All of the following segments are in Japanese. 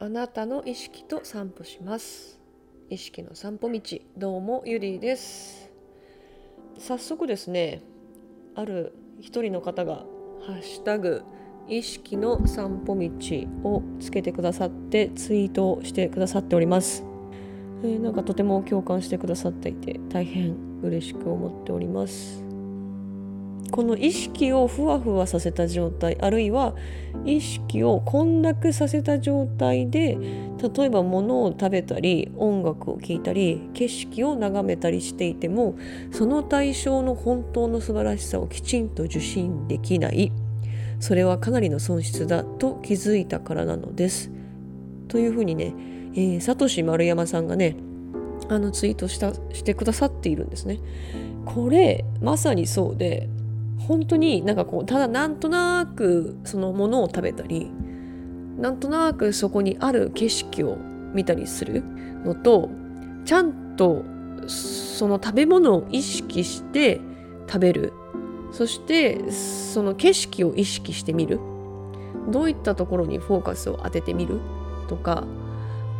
あなたの意識と散歩します。意識の散歩道。どうもゆりです。早速ですねある一人の方がハッシュタグ意識の散歩道をつけてくださってツイートしてくださっております、えー、なんかとても共感してくださっていて大変嬉しく思っております。この意識をふわふわさせた状態あるいは意識を混濁させた状態で例えば物を食べたり音楽を聴いたり景色を眺めたりしていてもその対象の本当の素晴らしさをきちんと受信できないそれはかなりの損失だと気づいたからなのです。というふうにね、えー、サトシ丸山さんがねあのツイートしたしてくださっているんですね。これまさにそうで本当になんかこうただなんとなくそのものを食べたりなんとなくそこにある景色を見たりするのとちゃんとその食べ物を意識して食べる。そしてその景色を意識してみる。どういったところにフォーカスを当ててみる？とか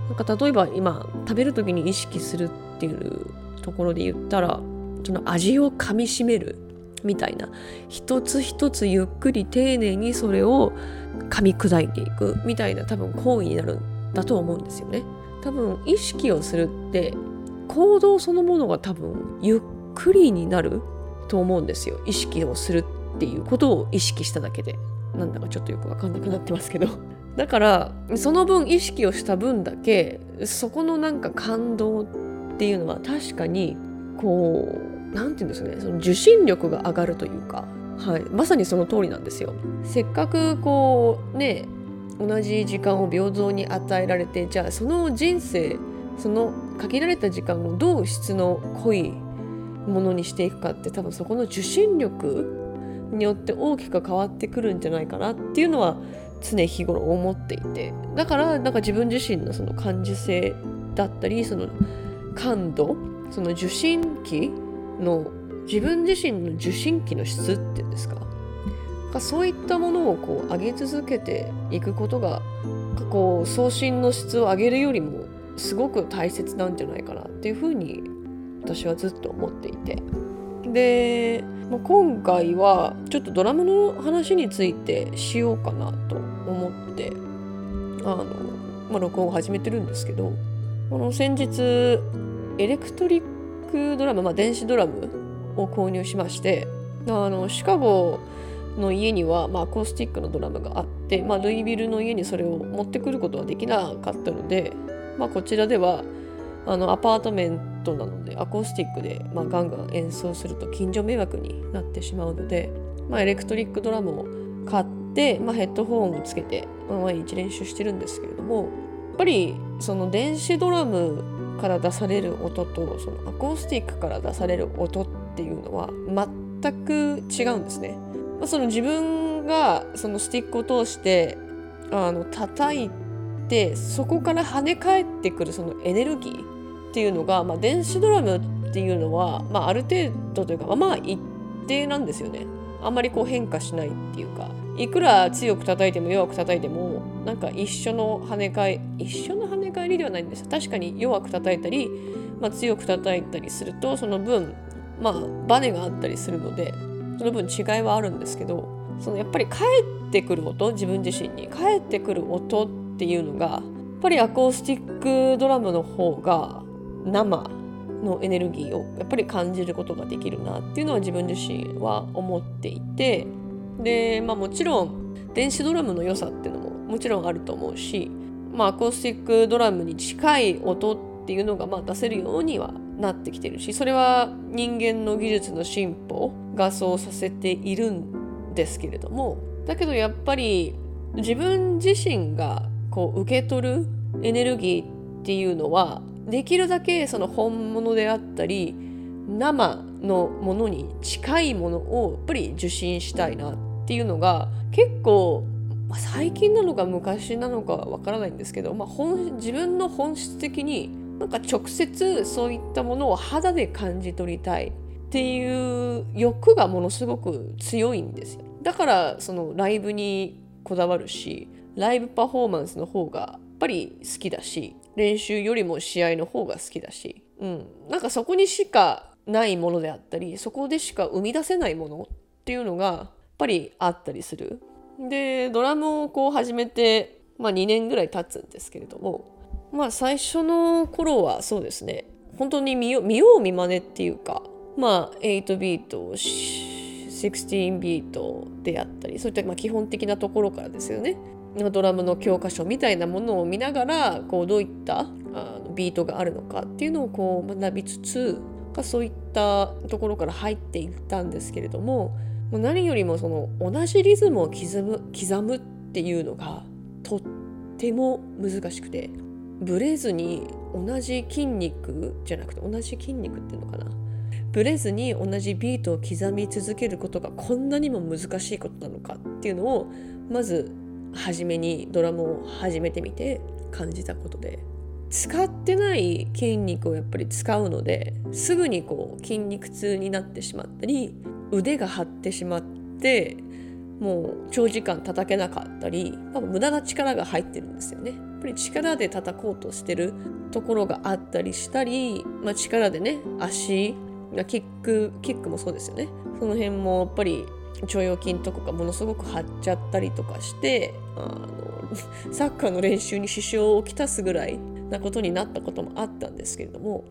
なんか例えば今食べる時に意識するっていうところで言ったらその味をかみしめる。みたいな。一つ一つゆっくり丁寧にそれを噛み砕いていくみたいな多分行為になるんだと思うんですよね。多分意識をするって行動そのものが多分ゆっくりになると思うんですよ。意識をするっていうことを意識しただけで。なんだかちょっとよく分かんなくなってますけど。だからその分意識をした分だけそこのなんか感動っていうのは確かにこう何て言うんですねその受信力が上がるというか、はい、まさにその通りなんですよ。せっかくこうね同じ時間を平等に与えられてじゃあその人生その限られた時間をどう質の濃いものにしていくかって多分そこの受信力によって大きく変わってくるんじゃないかなっていうのは常日頃思っていて。だからなんか自分自身のその感受性だったりその感度その受信機の自分自身の受信機の質っていうんですか？そういったものをこう上げ続けていくことがこう送信の質を上げるよりもすごく大切なんじゃないかなっていうふうに私はずっと思っていて。で、まあ、今回はちょっとドラムの話についてしようかなと思ってあの、まあ、録音を始めてるんですけどこの先日エレクトリックドラム、まあ、電子ドラムを購入しましてあのシカゴの家には、まあ、アコースティックのドラムがあって、まあ、ルイビルの家にそれを持ってくることはできなかったので、まあ、こちらではあのアパートメントなのでアコースティックで、まあ、ガンガン演奏すると近所迷惑になってしまうので、まあ、エレクトリックドラムを買って、まあ、ヘッドホンをつけて、まあ、毎日練習してるんですけれどもやっぱりその電子ドラムから出される音とそのアコースティックから出される音っていうのは全く違うんですね。まあ、その自分がそのスティックを通してあの叩いてそこから跳ね返ってくるそのエネルギーっていうのが、まあ、電子ドラムっていうのは、まあ、ある程度というか、まあ、一定なんですよね。あんまりこう変化しないっていうかいくら強く叩いても弱く叩いてもなんか一緒の跳ね返一緒の跳ね返りではないんです確かに弱く叩いたり、まあ、強く叩いたりするとその分まあバネがあったりするのでその分違いはあるんですけどそのやっぱり帰ってくる音自分自身に帰ってくる音っていうのがやっぱりアコースティックドラムの方が生のエネルギーをやっぱり感じることができるなっていうのは自分自身は思っていてでまあもちろん電子ドラムの良さっていうのももちろんあると思うし、まあ、アコースティックドラムに近い音っていうのがまあ出せるようにはなってきてるしそれは人間の技術の進歩がそうさせているんですけれどもだけどやっぱり自分自身がこう受け取るエネルギーっていうのはできるだけその本物であったり生のものに近いものをやっぱり受信したいなっていうのが結構最近なのか昔なのかわからないんですけど、まあ、本自分の本質的になんか直接そういったものを肌で感じ取りたいっていう欲がものすごく強いんですよ。だからそのライブにこだわるしライブパフォーマンスの方がぱり好きだし練習よりも試合の方が好きだし、うん、なんかそこにしかないものであったりそこでしか生み出せないものっていうのがやっぱりあったりする。でドラムをこう始めて、まあ、2年ぐらい経つんですけれどもまあ最初の頃はそうですね本当に見よ見よう見まねっていうかまあ8ビート16ビートであったりそういったまあ基本的なところからですよね。ドラムの教科書みたいなものを見ながらこうどういったあのビートがあるのかっていうのをこう学びつつそういったところから入っていったんですけれども何よりもその同じリズムを刻む刻むっていうのがとっても難しくてブレずに同じ筋肉じゃなくて同じ筋肉っていうのかな。ブレずに同じビートを刻み続けることがこんなにも難しいことなのかっていうのをまず初めにドラムを始めてみて感じたことで。使ってない筋肉をやっぱり使うのですぐにこう筋肉痛になってしまったり腕が張ってしまってもう長時間叩けなかったり多分無駄な力が入ってるんですよね。やっぱり力で叩こうとしてるところがあったりしたり、まあ、力でね足キックキックもそうですよねその辺もやっぱり腸腰筋とかがものすごく張っちゃったりとかしてあのサッカーの練習に支障をきたすぐらいなことになったこともあったんですけれども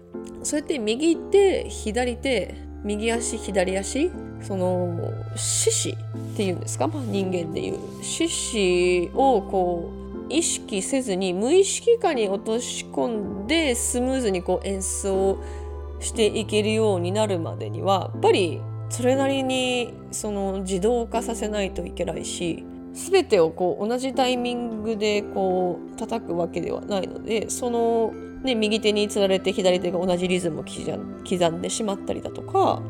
そうやって右手左手右足左足その四肢っていうんですか、まあ、人間でいう。四肢をこう意識せずに無意識下に落とし込んでスムーズにこう演奏していけるようになるまでにはやっぱりそれなりにその自動化させないといけないし全てをこう同じタイミングでこう叩くわけではないのでその、ね、右手につられて左手が同じリズムを刻んでしまったりだとか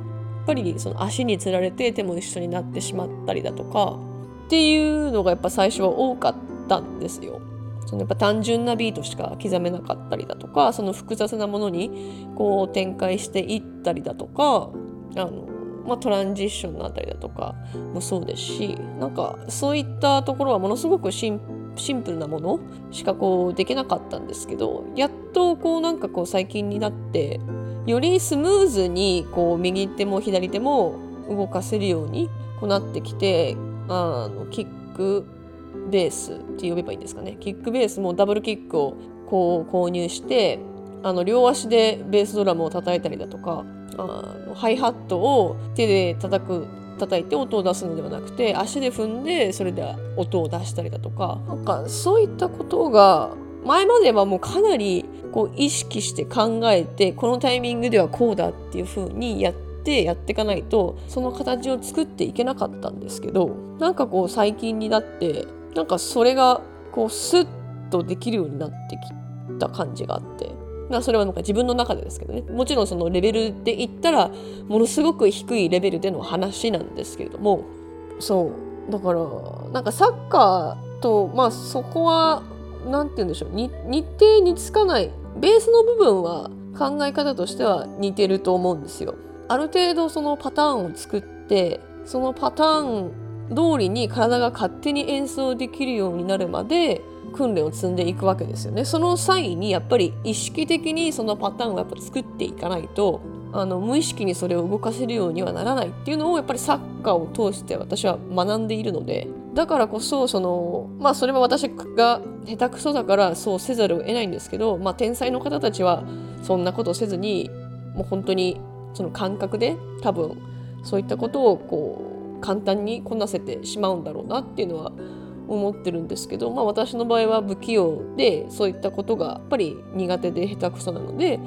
ぱりその足につられて手も一緒になってしまったりだとかっていうのがやっぱ最初は多かったんですよ。そのやっぱ単純なビートしか刻めなかったりだとかその複雑なものにこう展開していったりだとかあのまあ、トランジッションのあたりだとかもそうですしなんかそういったところはものすごくシンプルなものしかこうできなかったんですけどやっとこうなんかこう最近になってよりスムーズにこう右手も左手も動かせるようにこうなってきてあのキックベースって呼べばいいんですかね。キックベースもダブルキックをこう購入してあの両足でベースドラムを叩いたりだとかあのハイハットを手で叩く叩いて音を出すのではなくて足で踏んでそれで音を出したりだとかなんかそういったことが前まではもうかなりこう意識して考えてこのタイミングではこうだっていう風にやってやっていかないとその形を作っていけなかったんですけどなんかこう最近になってなんかそれがこうスッとできるようになってきた感じがあって。まあ、それはなんか自分の中でですけどね。もちろんそのレベルで言ったらものすごく低いレベルでの話なんですけれども。そう。だからなんかサッカーとまあそこは何て言うんでしょう日程につかないベースの部分は考え方としては似てると思うんですよ。ある程度そのパターンを作ってそのパターン通りに体が勝手に演奏できるようになるまで訓練を積んでいくわけですよね。その際にやっぱり意識的にそのパターンをやっぱ作っていかないとあの無意識にそれを動かせるようにはならないっていうのをやっぱりサッカーを通して私は学んでいるのでだからこそそのまあそれは私が下手くそだからそうせざるを得ないんですけど、まあ、天才の方たちはそんなことせずにもう本当にその感覚で多分そういったことをこう簡単にこなせてしまうんだろうなっていうのは思ってるんですけど、まあ、私の場合は不器用でそういったことがやっぱり苦手で下手くそなので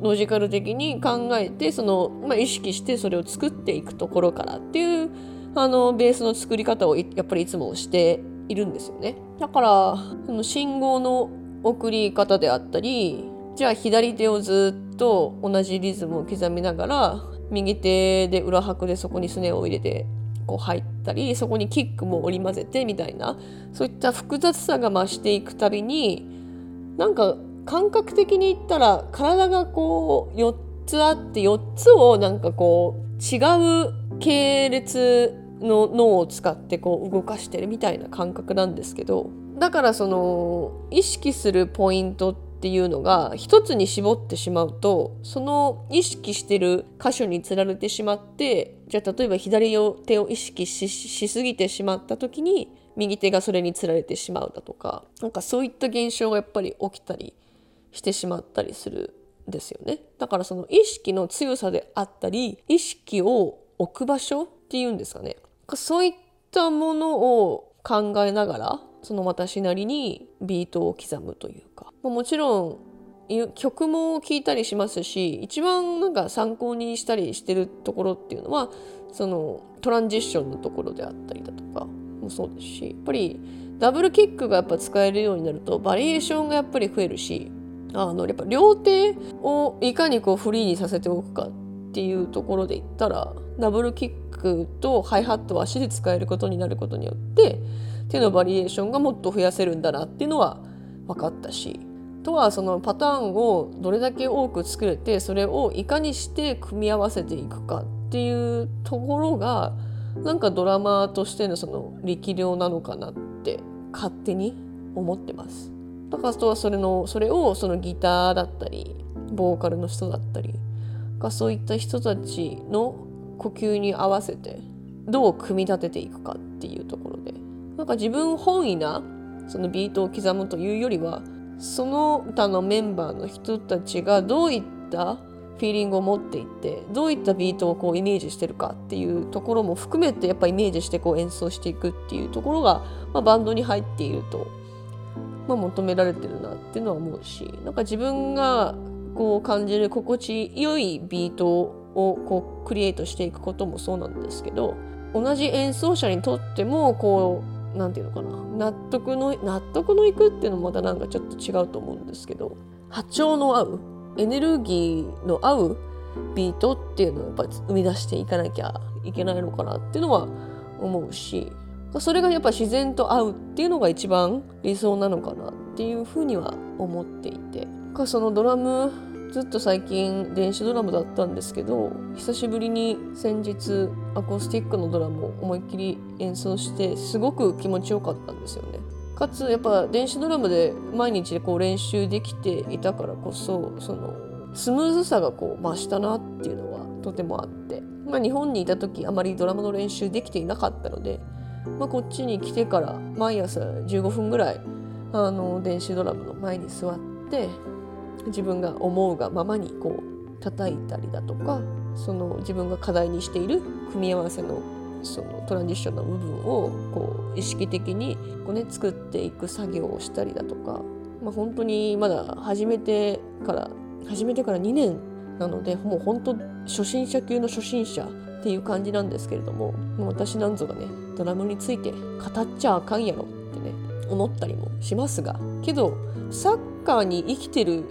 ロジカル的に考えてその、まあ、意識してそれを作っていくところからっていうあのベースの作り方をやっぱりいつもしているんですよね。だからその信号の送り方であったりじゃあ左手をずっと同じリズムを刻みながら右手で裏拍でそこにすねを入れてこう入ったりそこにキックも織り交ぜてみたいなそういった複雑さが増していくたびになんか感覚的に言ったら体がこう4つあって4つをなんかこう違う系列の脳を使ってこう動かしてるみたいな感覚なんですけどだからその意識するポイントっていうのが一つに絞ってしまうとその意識してる箇所につられてしまってじゃあ例えば左手を意識しすぎてしまった時に右手がそれにつられてしまうだとかなんかそういった現象がやっぱり起きたりしてしまったりするんですよね。だからその意識の強さであったり意識を置く場所っていうんですかね。そういったものを考えながらその私なりにビートを刻むというか。もちろん曲も聴いたりしますし一番なんか参考にしたりしてるところっていうのはそのトランジッションのところであったりだとかもそうですしやっぱりダブルキックがやっぱ使えるようになるとバリエーションがやっぱり増えるしあのやっぱ両手をいかにこうフリーにさせておくかっていうところで言ったらダブルキッククとハイハットを足で使えることになることによって手のバリエーションがもっと増やせるんだなっていうのは分かったしとはそのパターンをどれだけ多く作れてそれをいかにして組み合わせていくかっていうところがなんかドラマーとしてのその力量なのかなって勝手に思ってます。だからとはそれのそれをそのギターだったりボーカルの人だったりがそういった人たちの呼吸に合わせてどう組み立てていくかっていうところで。なんか自分本位なそのビートを刻むというよりはその他のメンバーの人たちがどういったフィーリングを持っていってどういったビートをこうイメージしてるかっていうところも含めてやっぱイメージしてこう演奏していくっていうところが、まあ、バンドに入っていると、まあ、求められてるなっていうのは思うしなんか自分がこう感じる心地よいビートをこうクリエイトしていくこともそうなんですけど同じ演奏者にとってもこう何て言うのかな納得の納得のいくっていうのもまたなんかちょっと違うと思うんですけど波長の合うエネルギーの合うビートっていうのをやっぱ生み出していかなきゃいけないのかなっていうのは思うしそれがやっぱ自然と合うっていうのが一番理想なのかなっていうふうには思っていてそのドラムずっと最近電子ドラムだったんですけど久しぶりに先日アコースティックのドラムを思いっきり演奏してすごく気持ちよかったんですよね。かつやっぱ電子ドラムで毎日こう練習できていたからこそそのスムーズさがこう増したなっていうのはとてもあって、まあ、日本にいた時あまりドラムの練習できていなかったので、まあ、こっちに来てから毎朝15分ぐらいあの電子ドラムの前に座って自分が思うがままにこう叩いたりだとかその自分が課題にしている組み合わせのそのトランジッションの部分をこう意識的にこう、ね、作っていく作業をしたりだとか、まあ、本当にまだ始めてから始めてから2年なのでもう本当初心者級の初心者っていう感じなんですけれどももう私なんぞがねドラムについて語っちゃあかんやろってね思ったりもしますがけどサッカーに生きてる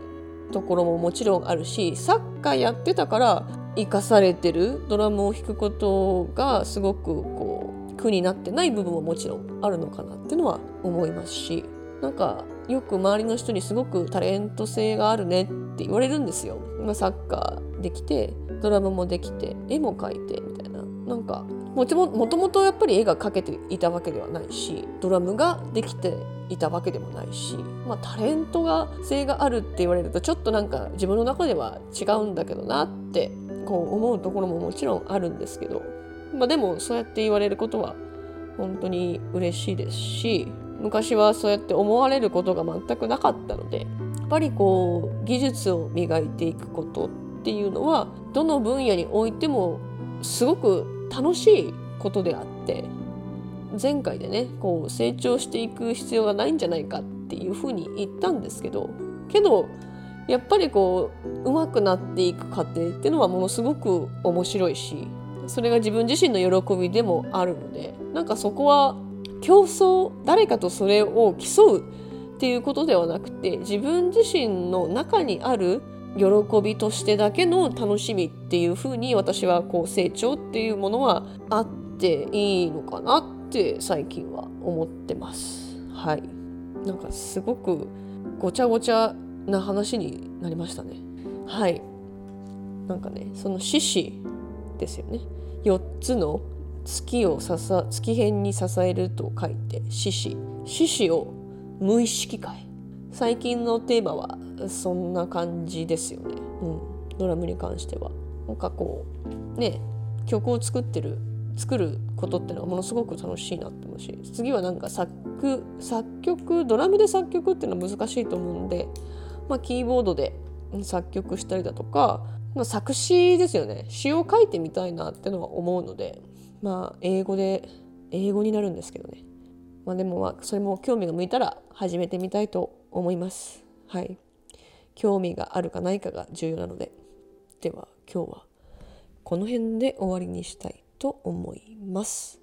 ところももちろんあるしサッカーやってたから生かされてるドラムを弾くことがすごくこう苦になってない部分ももちろんあるのかなっていうのは思いますしなんかよく周りの人にすごくタレント性があるねって言われるんですよ。今サッカーできてドラムもできて絵も描いてみたいななんかもともともとやっぱり絵が描けていたわけではないしドラムができていたわけでもないし、まあ、タレントが性があるって言われるとちょっとなんか自分の中では違うんだけどなってこう思うところももちろんあるんですけど、まあ、でもそうやって言われることは本当に嬉しいですし昔はそうやって思われることが全くなかったのでやっぱりこう技術を磨いていくことっていうのはどの分野においてもすごく楽しいことであって前回でねこう成長していく必要がないんじゃないかっていうふうに言ったんですけどけどやっぱりこう上手くなっていく過程っていうのはものすごく面白いしそれが自分自身の喜びでもあるのでなんかそこは競争誰かとそれを競うっていうことではなくて自分自身の中にある喜びとしてだけの楽しみっていうふうに私はこう成長っていうものはあっていいのかなって最近は思ってます。はい。なんかすごくごちゃごちゃな話になりましたね。はい。なんかね、その獅子ですよね。4つの月を支月辺に支えると書いて獅子獅子を無意識化最近のテーマはそんな感じですよね、うん、ドラムに関しては。なんかこうね曲を作ってる作ることってのはものすごく楽しいなって思うし次はなんか作作曲ドラムで作曲っていうのは難しいと思うんで、まあ、キーボードで作曲したりだとか、まあ、作詞ですよね。詩を書いてみたいなってのは思うのでまあ英語で英語になるんですけどね。まあでもまあそれも興味が向いたら始めてみたいと思います。はい。興味があるかないかが重要なので。では今日はこの辺で終わりにしたい。と思います。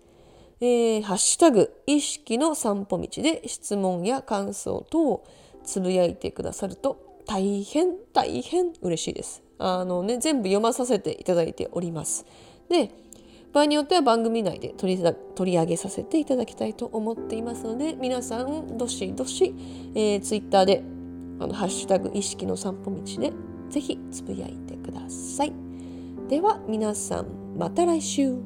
えー、ハッシュタグ意識の散歩道で質問や感想等をつぶやいてくださると大変大変嬉しいです。あのね、全部読まさせていただいております。で、場合によっては番組内で取り取り上げさせていただきたいと思っていますので、皆さん、どしどし、えー、ツイッターで、あのハッシュタグ意識の散歩道で、ぜひつぶやいてください。では皆さんまた来週。